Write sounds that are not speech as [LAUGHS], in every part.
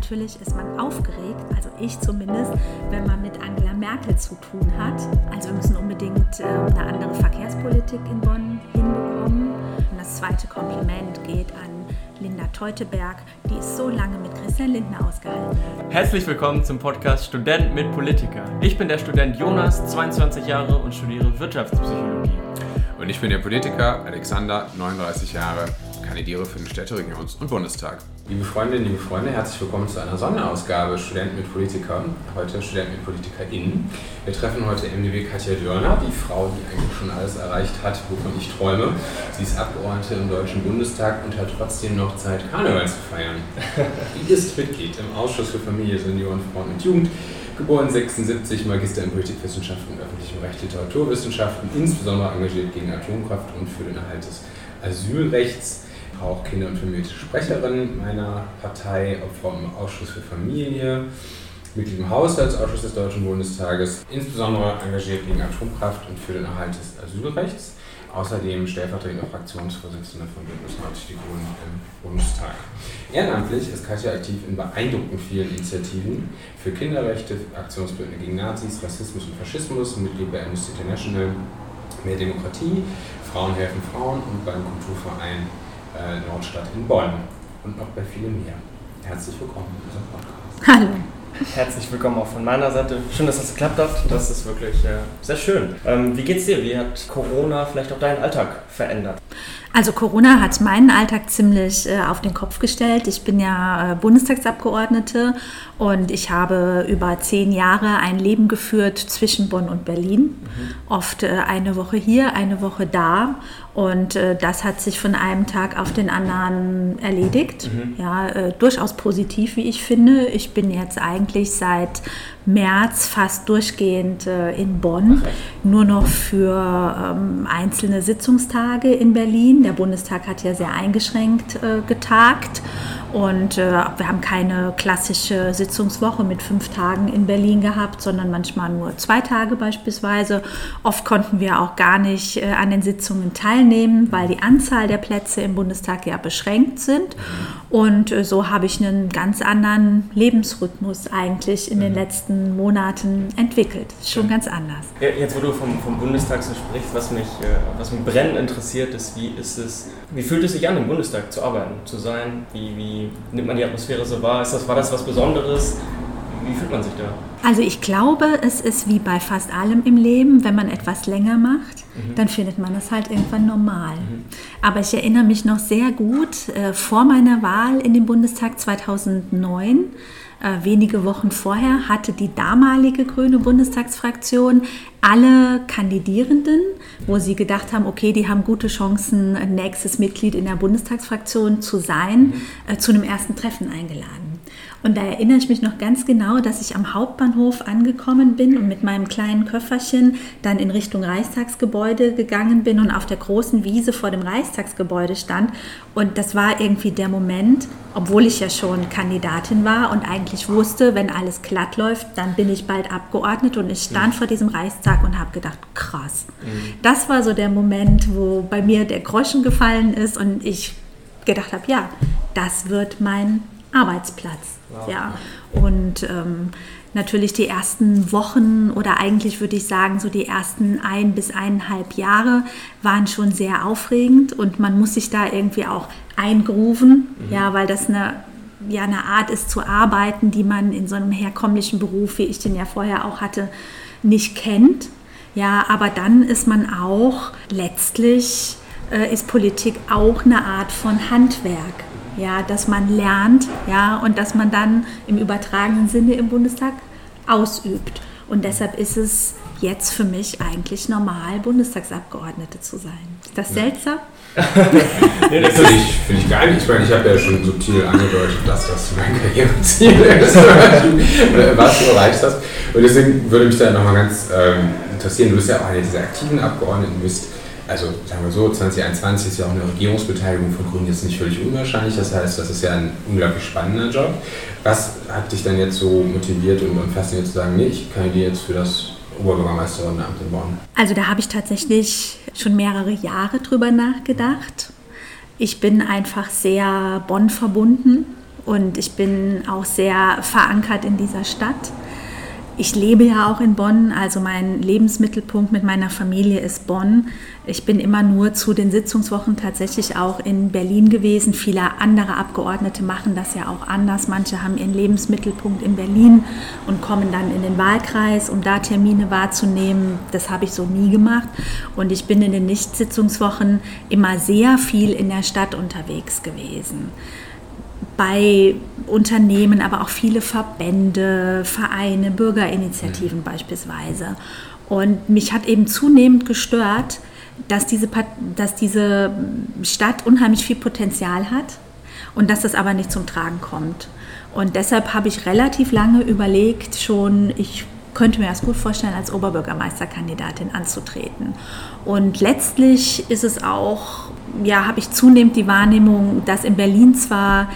Natürlich ist man aufgeregt, also ich zumindest, wenn man mit Angela Merkel zu tun hat. Also wir müssen unbedingt äh, eine andere Verkehrspolitik in Bonn hinbekommen. Und das zweite Kompliment geht an Linda Teuteberg, die es so lange mit Christian Lindner ausgehalten hat. Herzlich willkommen zum Podcast Student mit Politiker. Ich bin der Student Jonas, 22 Jahre und studiere Wirtschaftspsychologie. Und ich bin der Politiker Alexander, 39 Jahre, kandidiere für den Städteregierungs- und Bundestag. Liebe Freundinnen, liebe Freunde, herzlich willkommen zu einer Sonderausgabe Studenten mit Politikern. Heute Studenten mit PolitikerInnen. Wir treffen heute MdB Katja Dörner, die Frau, die eigentlich schon alles erreicht hat, wovon ich träume. Sie ist Abgeordnete im Deutschen Bundestag und hat trotzdem noch Zeit, Karneval zu feiern. [LAUGHS] Sie ist Mitglied im Ausschuss für Familie, Senioren, Frauen und Jugend geboren 76, Magister in Politikwissenschaften und öffentlichem Recht, Literaturwissenschaften, insbesondere engagiert gegen Atomkraft und für den Erhalt des Asylrechts auch Kinder- und Familiensprecherin meiner Partei, Frau im Ausschuss für Familie, Mitglied im Haushaltsausschuss des Deutschen Bundestages, insbesondere engagiert gegen Atomkraft und für den Erhalt des Asylrechts. Außerdem stellvertretende Fraktionsvorsitzende von Bündnis 90 Die Grünen im Bundestag. Ehrenamtlich ist Katja aktiv in beeindruckend vielen Initiativen für Kinderrechte, Aktionsbündnis gegen Nazis, Rassismus und Faschismus, Mitglied bei Amnesty International, Mehr Demokratie, Frauen helfen Frauen und beim Kulturverein äh, Nordstadt in Bonn und noch bei vielen mehr. Herzlich willkommen in unserem Podcast. Hallo. Herzlich willkommen auch von meiner Seite. Schön, dass das geklappt hat. Das ist wirklich äh, sehr schön. Ähm, wie geht's dir? Wie hat Corona vielleicht auch deinen Alltag verändert? Also Corona hat meinen Alltag ziemlich äh, auf den Kopf gestellt. Ich bin ja äh, Bundestagsabgeordnete und ich habe über zehn Jahre ein Leben geführt zwischen Bonn und Berlin. Mhm. Oft äh, eine Woche hier, eine Woche da. Und äh, das hat sich von einem Tag auf den anderen erledigt. Mhm. Ja, äh, durchaus positiv, wie ich finde. Ich bin jetzt eigentlich seit März fast durchgehend äh, in Bonn, nur noch für ähm, einzelne Sitzungstage in Berlin. Der Bundestag hat ja sehr eingeschränkt äh, getagt. Und äh, wir haben keine klassische Sitzungswoche mit fünf Tagen in Berlin gehabt, sondern manchmal nur zwei Tage beispielsweise. Oft konnten wir auch gar nicht äh, an den Sitzungen teilnehmen, weil die Anzahl der Plätze im Bundestag ja beschränkt sind. Und äh, so habe ich einen ganz anderen Lebensrhythmus eigentlich in den mhm. letzten Monaten entwickelt. Schon ganz anders. Jetzt, wo du vom, vom Bundestag so sprichst, was mich, äh, was mich brennend interessiert, ist, wie ist es, wie fühlt es sich an, im Bundestag zu arbeiten, zu sein? Wie, wie nimmt man die Atmosphäre so wahr? Ist das, war das was Besonderes? Wie fühlt man sich da? Also ich glaube, es ist wie bei fast allem im Leben, wenn man etwas länger macht, mhm. dann findet man es halt irgendwann normal. Mhm. Aber ich erinnere mich noch sehr gut, äh, vor meiner Wahl in den Bundestag 2009, äh, wenige Wochen vorher, hatte die damalige grüne Bundestagsfraktion alle Kandidierenden, wo sie gedacht haben, okay, die haben gute Chancen, nächstes Mitglied in der Bundestagsfraktion zu sein, mhm. äh, zu einem ersten Treffen eingeladen. Und da erinnere ich mich noch ganz genau, dass ich am Hauptbahnhof angekommen bin und mit meinem kleinen Köfferchen dann in Richtung Reichstagsgebäude gegangen bin und auf der großen Wiese vor dem Reichstagsgebäude stand. Und das war irgendwie der Moment, obwohl ich ja schon Kandidatin war und eigentlich wusste, wenn alles glatt läuft, dann bin ich bald Abgeordnet. Und ich stand mhm. vor diesem Reichstag und habe gedacht, krass. Mhm. Das war so der Moment, wo bei mir der Groschen gefallen ist und ich gedacht habe, ja, das wird mein Arbeitsplatz. Wow. Ja. Und ähm, natürlich die ersten Wochen oder eigentlich würde ich sagen, so die ersten ein bis eineinhalb Jahre waren schon sehr aufregend und man muss sich da irgendwie auch eingrooven, mhm. ja, weil das eine, ja, eine Art ist zu arbeiten, die man in so einem herkömmlichen Beruf, wie ich den ja vorher auch hatte, nicht kennt. Ja, aber dann ist man auch letztlich äh, ist Politik auch eine Art von Handwerk ja, dass man lernt, ja, und dass man dann im übertragenen Sinne im Bundestag ausübt. Und deshalb ist es jetzt für mich eigentlich normal, Bundestagsabgeordnete zu sein. Ist das seltsam? [LAUGHS] nee, das finde ich, find ich gar nicht. Ich meine, ich habe ja schon subtil angedeutet, dass das mein Karriereziel [LAUGHS] ist, was du erreicht hast. Und deswegen würde mich da nochmal ganz ähm, interessieren, du bist ja auch eine dieser aktiven Abgeordneten, du bist also sagen wir so, 2021 ist ja auch eine Regierungsbeteiligung von Grünen jetzt nicht völlig unwahrscheinlich. Das heißt, das ist ja ein unglaublich spannender Job. Was hat dich dann jetzt so motiviert und, fasziniert zu sagen, nee, ich kandidiere jetzt für das Oberbürgermeisterinnenamt in Bonn? Also da habe ich tatsächlich schon mehrere Jahre drüber nachgedacht. Ich bin einfach sehr Bonn verbunden und ich bin auch sehr verankert in dieser Stadt. Ich lebe ja auch in Bonn, also mein Lebensmittelpunkt mit meiner Familie ist Bonn. Ich bin immer nur zu den Sitzungswochen tatsächlich auch in Berlin gewesen. Viele andere Abgeordnete machen das ja auch anders. Manche haben ihren Lebensmittelpunkt in Berlin und kommen dann in den Wahlkreis, um da Termine wahrzunehmen. Das habe ich so nie gemacht. Und ich bin in den Nicht-Sitzungswochen immer sehr viel in der Stadt unterwegs gewesen bei Unternehmen, aber auch viele Verbände, Vereine, Bürgerinitiativen mhm. beispielsweise. Und mich hat eben zunehmend gestört, dass diese, dass diese Stadt unheimlich viel Potenzial hat und dass das aber nicht zum Tragen kommt. Und deshalb habe ich relativ lange überlegt, schon, ich könnte mir das gut vorstellen, als Oberbürgermeisterkandidatin anzutreten. Und letztlich ist es auch, ja, habe ich zunehmend die Wahrnehmung, dass in Berlin zwar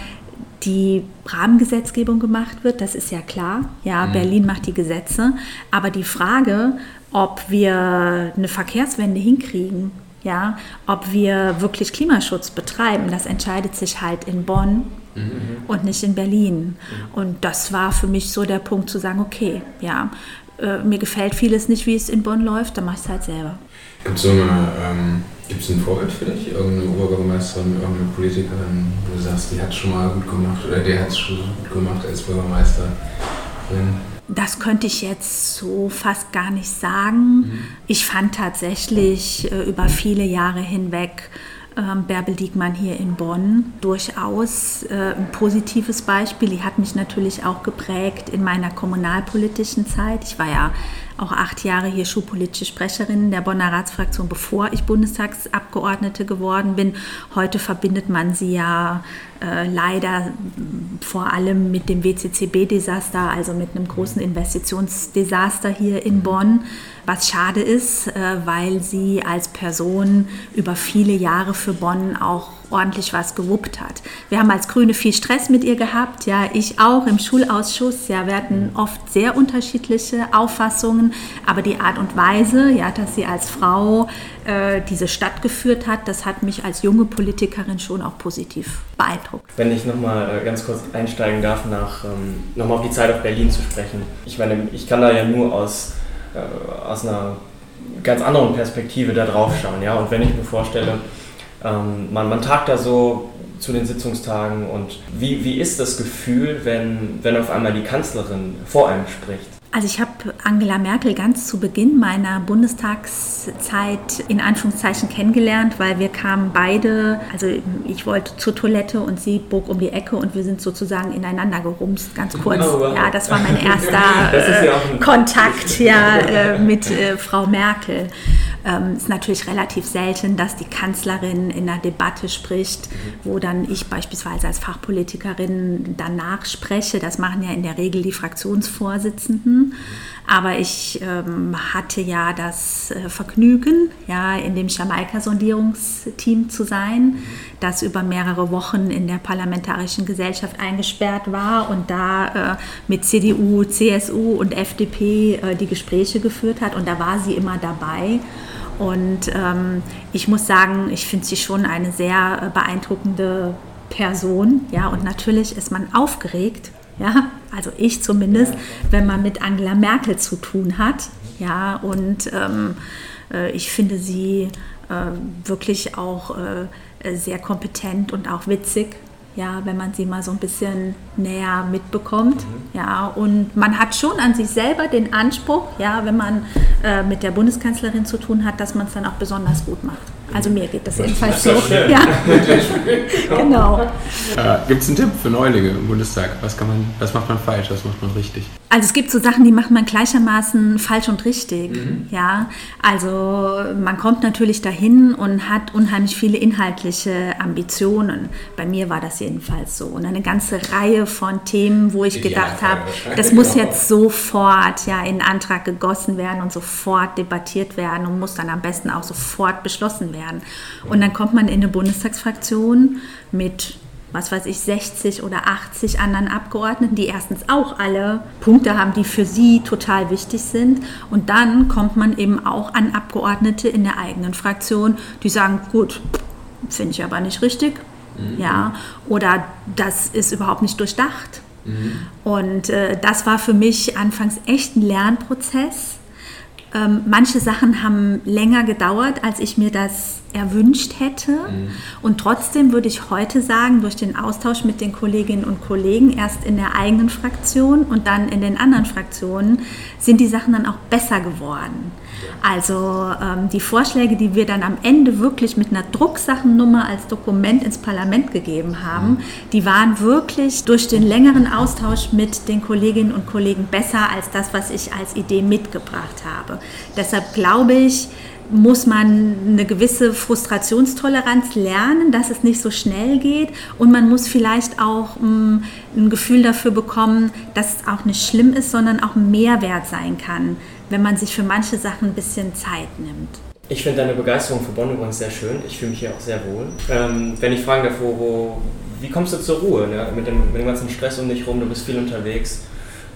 die Rahmengesetzgebung gemacht wird, das ist ja klar. Ja, mhm. Berlin macht die Gesetze. Aber die Frage, ob wir eine Verkehrswende hinkriegen, ja, ob wir wirklich Klimaschutz betreiben, das entscheidet sich halt in Bonn mhm. und nicht in Berlin. Mhm. Und das war für mich so der Punkt zu sagen, okay, ja, äh, mir gefällt vieles nicht, wie es in Bonn läuft, dann mache ich es halt selber. Es so ähm, ein Vorbild für dich? Irgendeine Oberbürgermeisterin, irgendeine Politikerin, wo du sagst, die hat es schon mal gut gemacht oder der hat es schon gut gemacht als Bürgermeisterin? Das könnte ich jetzt so fast gar nicht sagen. Mhm. Ich fand tatsächlich äh, über viele Jahre hinweg ähm, Bärbel Diekmann hier in Bonn durchaus äh, ein positives Beispiel. Die hat mich natürlich auch geprägt in meiner kommunalpolitischen Zeit. Ich war ja auch acht Jahre hier schulpolitische Sprecherin der Bonner Ratsfraktion, bevor ich Bundestagsabgeordnete geworden bin. Heute verbindet man sie ja äh, leider vor allem mit dem WCCB-Desaster, also mit einem großen Investitionsdesaster hier in Bonn, was schade ist, äh, weil sie als Person über viele Jahre für Bonn auch ordentlich was gewuppt hat. Wir haben als Grüne viel Stress mit ihr gehabt, ja, ich auch im Schulausschuss, ja, wir hatten oft sehr unterschiedliche Auffassungen, aber die Art und Weise, ja, dass sie als Frau äh, diese Stadt geführt hat, das hat mich als junge Politikerin schon auch positiv beeindruckt. Wenn ich nochmal äh, ganz kurz einsteigen darf, nach, ähm, nochmal auf die Zeit auf Berlin zu sprechen. Ich meine, ich kann da ja nur aus, äh, aus einer ganz anderen Perspektive da drauf schauen, ja, und wenn ich mir vorstelle, ähm, man, man tagt da so zu den Sitzungstagen und wie, wie ist das Gefühl, wenn, wenn auf einmal die Kanzlerin vor einem spricht? Also ich habe Angela Merkel ganz zu Beginn meiner Bundestagszeit in Anführungszeichen kennengelernt, weil wir kamen beide, also ich wollte zur Toilette und sie bog um die Ecke und wir sind sozusagen ineinander gerumst, ganz kurz. Wow. Ja, das war mein [LAUGHS] erster äh, ja Kontakt ja, äh, mit äh, Frau Merkel. Ähm, ist natürlich relativ selten, dass die Kanzlerin in einer Debatte spricht, wo dann ich beispielsweise als Fachpolitikerin danach spreche. Das machen ja in der Regel die Fraktionsvorsitzenden. Aber ich ähm, hatte ja das äh, Vergnügen, ja, in dem Jamaika-Sondierungsteam zu sein, das über mehrere Wochen in der Parlamentarischen Gesellschaft eingesperrt war und da äh, mit CDU, CSU und FDP äh, die Gespräche geführt hat. Und da war sie immer dabei. Und ähm, ich muss sagen, ich finde sie schon eine sehr äh, beeindruckende Person. Ja, und natürlich ist man aufgeregt, ja, also ich zumindest, wenn man mit Angela Merkel zu tun hat. Ja, und ähm, äh, ich finde sie äh, wirklich auch äh, sehr kompetent und auch witzig ja, wenn man sie mal so ein bisschen näher mitbekommt. Mhm. Ja, und man hat schon an sich selber den Anspruch, ja, wenn man äh, mit der Bundeskanzlerin zu tun hat, dass man es dann auch besonders gut macht. Also mir geht das jedenfalls so. Ja. [LAUGHS] genau. Äh, Gibt es einen Tipp für Neulinge im Bundestag? Was, kann man, was macht man falsch, was macht man richtig? Also es gibt so Sachen, die macht man gleichermaßen falsch und richtig. Mhm. Ja, also man kommt natürlich dahin und hat unheimlich viele inhaltliche Ambitionen. Bei mir war das jedenfalls so. Und eine ganze Reihe von Themen, wo ich gedacht habe, das muss genau. jetzt sofort ja, in Antrag gegossen werden und sofort debattiert werden und muss dann am besten auch sofort beschlossen werden werden. Und dann kommt man in eine Bundestagsfraktion mit was weiß ich, 60 oder 80 anderen Abgeordneten, die erstens auch alle Punkte haben, die für sie total wichtig sind. Und dann kommt man eben auch an Abgeordnete in der eigenen Fraktion, die sagen, gut, finde ich aber nicht richtig, Mhm. Ja, oder das ist überhaupt nicht durchdacht. Mhm. Und äh, das war für mich anfangs echt ein Lernprozess. Ähm, manche Sachen haben länger gedauert, als ich mir das erwünscht hätte. Mhm. Und trotzdem würde ich heute sagen, durch den Austausch mit den Kolleginnen und Kollegen, erst in der eigenen Fraktion und dann in den anderen Fraktionen, sind die Sachen dann auch besser geworden. Also ähm, die Vorschläge, die wir dann am Ende wirklich mit einer Drucksachennummer als Dokument ins Parlament gegeben haben, mhm. die waren wirklich durch den längeren Austausch mit den Kolleginnen und Kollegen besser als das, was ich als Idee mitgebracht habe. Deshalb glaube ich, muss man eine gewisse Frustrationstoleranz lernen, dass es nicht so schnell geht und man muss vielleicht auch um, ein Gefühl dafür bekommen, dass es auch nicht schlimm ist, sondern auch ein Mehrwert sein kann, wenn man sich für manche Sachen ein bisschen Zeit nimmt. Ich finde deine Begeisterung für Bonn übrigens sehr schön. Ich fühle mich hier auch sehr wohl. Ähm, wenn ich fragen darf, wo, wo, wie kommst du zur Ruhe ne? mit, dem, mit dem ganzen Stress um dich rum? Du bist viel unterwegs.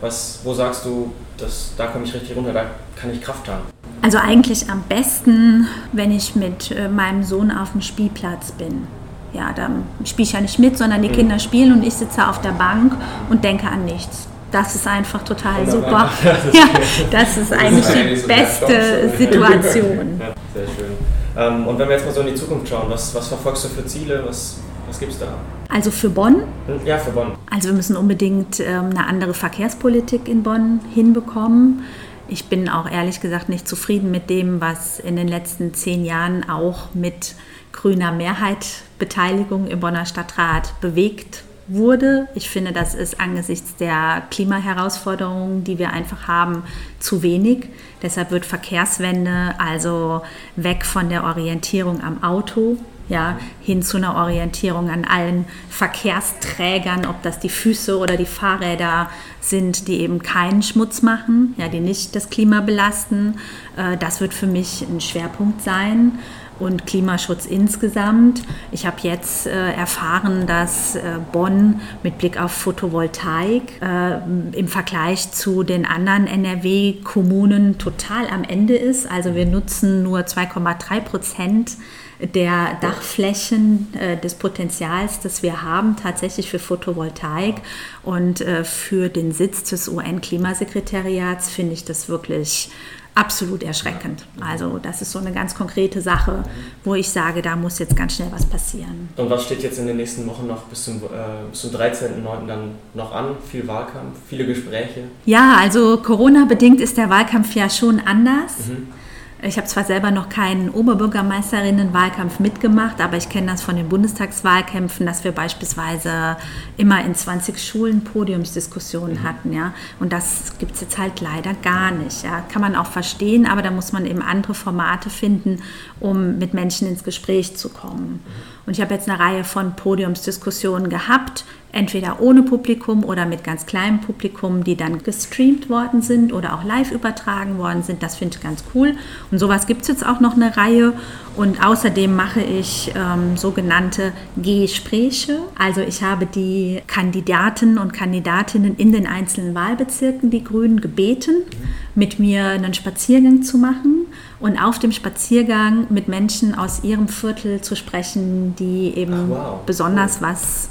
Was, wo sagst du, dass, da komme ich richtig runter, da kann ich Kraft haben? Also eigentlich am besten, wenn ich mit äh, meinem Sohn auf dem Spielplatz bin. Ja, da spiele ich ja nicht mit, sondern die mhm. Kinder spielen und ich sitze auf der Bank und denke an nichts. Das ist einfach total Wunderbar. super. Das [LAUGHS] ja, das ist eigentlich die beste [LAUGHS] Situation. Ja, sehr schön. Ähm, und wenn wir jetzt mal so in die Zukunft schauen, was, was verfolgst du für Ziele? Was, was gibt es da? Also für Bonn? Hm, ja, für Bonn. Also wir müssen unbedingt ähm, eine andere Verkehrspolitik in Bonn hinbekommen. Ich bin auch ehrlich gesagt nicht zufrieden mit dem, was in den letzten zehn Jahren auch mit grüner Mehrheit Beteiligung im Bonner Stadtrat bewegt wurde. Ich finde, das ist angesichts der Klimaherausforderungen, die wir einfach haben, zu wenig. Deshalb wird Verkehrswende also weg von der Orientierung am Auto ja, hin zu einer Orientierung an allen Verkehrsträgern, ob das die Füße oder die Fahrräder sind, die eben keinen Schmutz machen, ja, die nicht das Klima belasten. Äh, das wird für mich ein Schwerpunkt sein und Klimaschutz insgesamt. Ich habe jetzt äh, erfahren, dass äh, Bonn mit Blick auf Photovoltaik äh, im Vergleich zu den anderen NRW-Kommunen total am Ende ist. Also wir nutzen nur 2,3 Prozent der Dachflächen äh, des Potenzials, das wir haben, tatsächlich für Photovoltaik. Und äh, für den Sitz des UN-Klimasekretariats finde ich das wirklich absolut erschreckend. Also das ist so eine ganz konkrete Sache, wo ich sage, da muss jetzt ganz schnell was passieren. Und was steht jetzt in den nächsten Wochen noch bis zum, äh, bis zum 13.09. dann noch an? Viel Wahlkampf, viele Gespräche? Ja, also Corona-bedingt ist der Wahlkampf ja schon anders. Mhm. Ich habe zwar selber noch keinen Oberbürgermeisterinnenwahlkampf mitgemacht, aber ich kenne das von den Bundestagswahlkämpfen, dass wir beispielsweise immer in 20 Schulen Podiumsdiskussionen mhm. hatten. Ja? Und das gibt es jetzt halt leider gar nicht. Ja? Kann man auch verstehen, aber da muss man eben andere Formate finden, um mit Menschen ins Gespräch zu kommen. Und ich habe jetzt eine Reihe von Podiumsdiskussionen gehabt, entweder ohne Publikum oder mit ganz kleinem Publikum, die dann gestreamt worden sind oder auch live übertragen worden sind. Das finde ich ganz cool. Und sowas gibt es jetzt auch noch eine Reihe. Und außerdem mache ich ähm, sogenannte Gespräche. Also ich habe die Kandidaten und Kandidatinnen in den einzelnen Wahlbezirken, die Grünen, gebeten, mit mir einen Spaziergang zu machen und auf dem Spaziergang mit Menschen aus ihrem Viertel zu sprechen, die eben Ach, wow. besonders was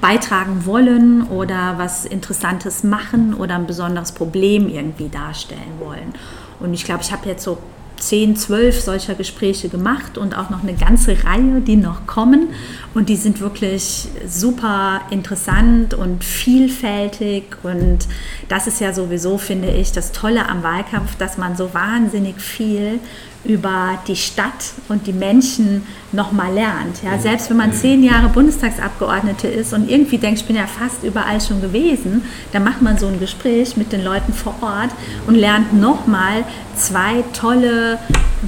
beitragen wollen oder was Interessantes machen oder ein besonderes Problem irgendwie darstellen wollen. Und ich glaube, ich habe jetzt so zehn, zwölf solcher Gespräche gemacht und auch noch eine ganze Reihe, die noch kommen. Und die sind wirklich super interessant und vielfältig. Und das ist ja sowieso, finde ich, das Tolle am Wahlkampf, dass man so wahnsinnig viel über die Stadt und die Menschen nochmal lernt. Ja, selbst wenn man zehn Jahre Bundestagsabgeordnete ist und irgendwie denkt, ich bin ja fast überall schon gewesen, dann macht man so ein Gespräch mit den Leuten vor Ort und lernt nochmal zwei tolle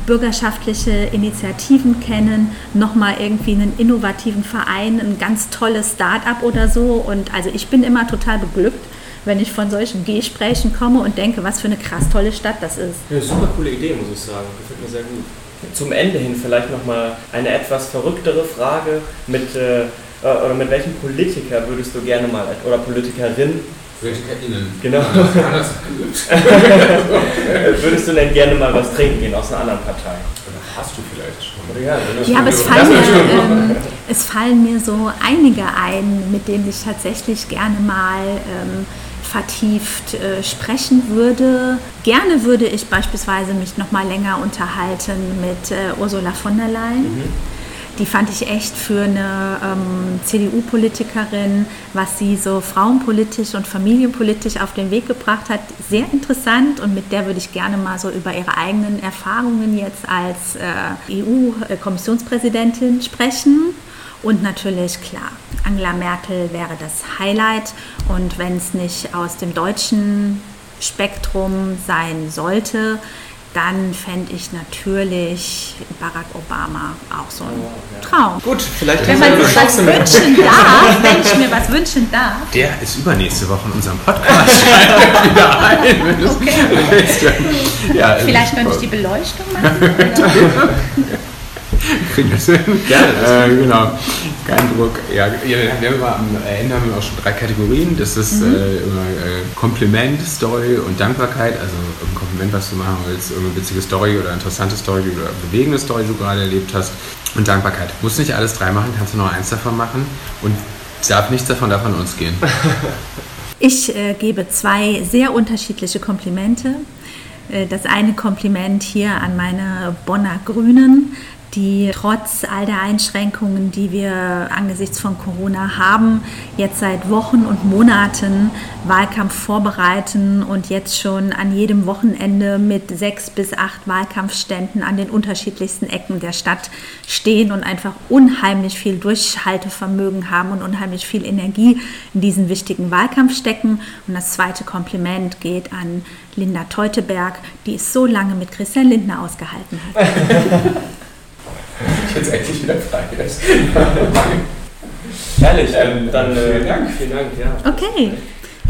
bürgerschaftliche Initiativen kennen, nochmal irgendwie einen innovativen Verein, ein ganz tolles Start-up oder so. Und also ich bin immer total beglückt wenn ich von solchen Gesprächen komme und denke, was für eine krass tolle Stadt das ist. Eine super coole Idee, muss ich sagen. Gefällt mir sehr gut. Zum Ende hin vielleicht nochmal eine etwas verrücktere Frage. Mit, äh, oder mit welchem Politiker würdest du gerne mal, oder Politikerin, PolitikerInnen. Genau. [LAUGHS] Würdest du denn gerne mal was trinken gehen aus einer anderen Partei? Oder hast du vielleicht schon? ja, ja aber es fallen ja, ähm, Es fallen mir so einige ein, mit denen ich tatsächlich gerne mal ähm, vertieft äh, sprechen würde. Gerne würde ich beispielsweise mich noch mal länger unterhalten mit äh, Ursula von der Leyen. Mhm. Die fand ich echt für eine ähm, CDU-Politikerin, was sie so frauenpolitisch und familienpolitisch auf den Weg gebracht hat, sehr interessant und mit der würde ich gerne mal so über ihre eigenen Erfahrungen jetzt als äh, EU-Kommissionspräsidentin sprechen. Und natürlich, klar, Angela Merkel wäre das Highlight. Und wenn es nicht aus dem deutschen Spektrum sein sollte, dann fände ich natürlich Barack Obama auch so ein Traum. Gut, vielleicht wenn man sich was wünschen darf, wenn ich mir was wünschen darf. Der ist übernächste Woche in unserem Podcast [LAUGHS] wieder ein. Okay. Ja, vielleicht könnte ich die Beleuchtung machen. [LAUGHS] kriegen das hin. Gerne. Äh, genau. Kein Druck. Ja, wir haben am Ende haben wir auch schon drei Kategorien. Das ist mhm. äh, immer äh, Kompliment, Story und Dankbarkeit. Also ein Kompliment, was du machen willst, irgendeine witzige Story oder interessante Story oder bewegende Story, die du gerade erlebt hast. Und Dankbarkeit. Du musst nicht alles drei machen, kannst du nur eins davon machen. Und darf nichts davon davon uns gehen. [LAUGHS] Ich äh, gebe zwei sehr unterschiedliche Komplimente. Äh, das eine Kompliment hier an meine Bonner Grünen die trotz all der Einschränkungen, die wir angesichts von Corona haben, jetzt seit Wochen und Monaten Wahlkampf vorbereiten und jetzt schon an jedem Wochenende mit sechs bis acht Wahlkampfständen an den unterschiedlichsten Ecken der Stadt stehen und einfach unheimlich viel Durchhaltevermögen haben und unheimlich viel Energie in diesen wichtigen Wahlkampf stecken. Und das zweite Kompliment geht an Linda Teuteberg, die es so lange mit Christian Lindner ausgehalten hat. [LAUGHS] [LAUGHS] jetzt endlich wieder frei ist. [LAUGHS] Herrlich, ähm, dann äh, vielen Dank. Vielen Dank, ja. Okay,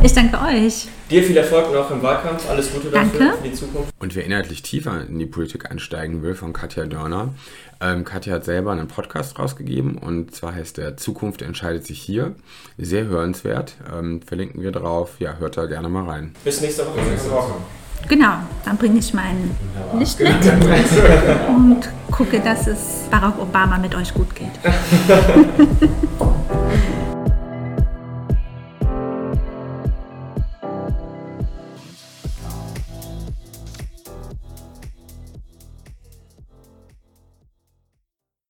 ich danke euch. Dir viel Erfolg noch im Wahlkampf, alles Gute dafür danke. für die Zukunft. Und wer inhaltlich tiefer in die Politik einsteigen will, von Katja Dörner. Ähm, Katja hat selber einen Podcast rausgegeben und zwar heißt der Zukunft entscheidet sich hier. Sehr hörenswert, ähm, verlinken wir drauf. Ja, hört da gerne mal rein. Bis nächste Woche. Bis nächste Woche. Genau, dann bringe ich mein Licht mit [LAUGHS] und gucke, dass es Barack Obama mit euch gut geht. [LAUGHS]